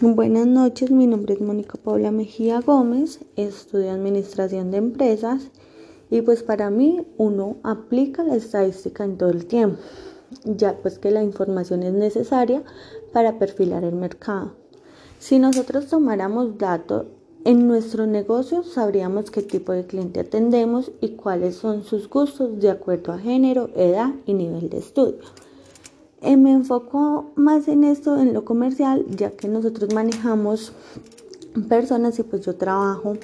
Buenas noches, mi nombre es Mónica Paula Mejía Gómez, estudio Administración de Empresas y pues para mí uno aplica la estadística en todo el tiempo, ya pues que la información es necesaria para perfilar el mercado. Si nosotros tomáramos datos en nuestro negocio, sabríamos qué tipo de cliente atendemos y cuáles son sus gustos de acuerdo a género, edad y nivel de estudio. Eh, me enfoco más en esto, en lo comercial, ya que nosotros manejamos personas y pues yo trabajo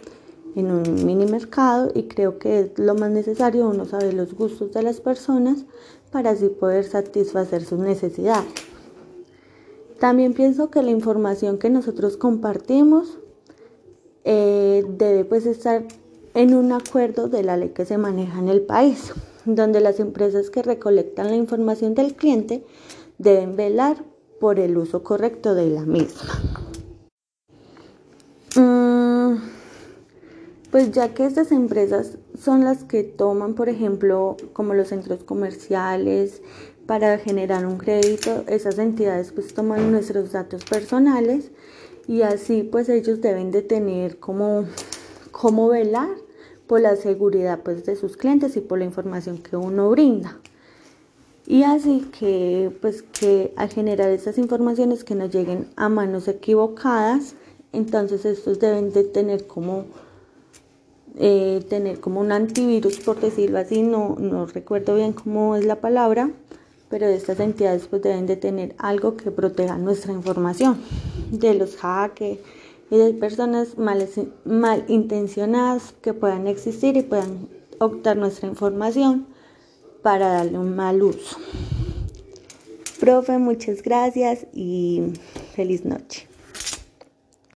en un mini mercado y creo que es lo más necesario uno saber los gustos de las personas para así poder satisfacer sus necesidades. También pienso que la información que nosotros compartimos eh, debe pues estar en un acuerdo de la ley que se maneja en el país donde las empresas que recolectan la información del cliente deben velar por el uso correcto de la misma. Mm, pues ya que estas empresas son las que toman, por ejemplo, como los centros comerciales, para generar un crédito, esas entidades pues toman nuestros datos personales y así pues ellos deben de tener como, como velar por la seguridad pues, de sus clientes y por la información que uno brinda. Y así que, pues, que al generar esas informaciones que nos lleguen a manos equivocadas, entonces estos deben de tener como, eh, tener como un antivirus, por decirlo así, no, no recuerdo bien cómo es la palabra, pero estas entidades pues deben de tener algo que proteja nuestra información de los hackers y de personas mal, malintencionadas que puedan existir y puedan optar nuestra información para darle un mal uso. Profe, muchas gracias y feliz noche.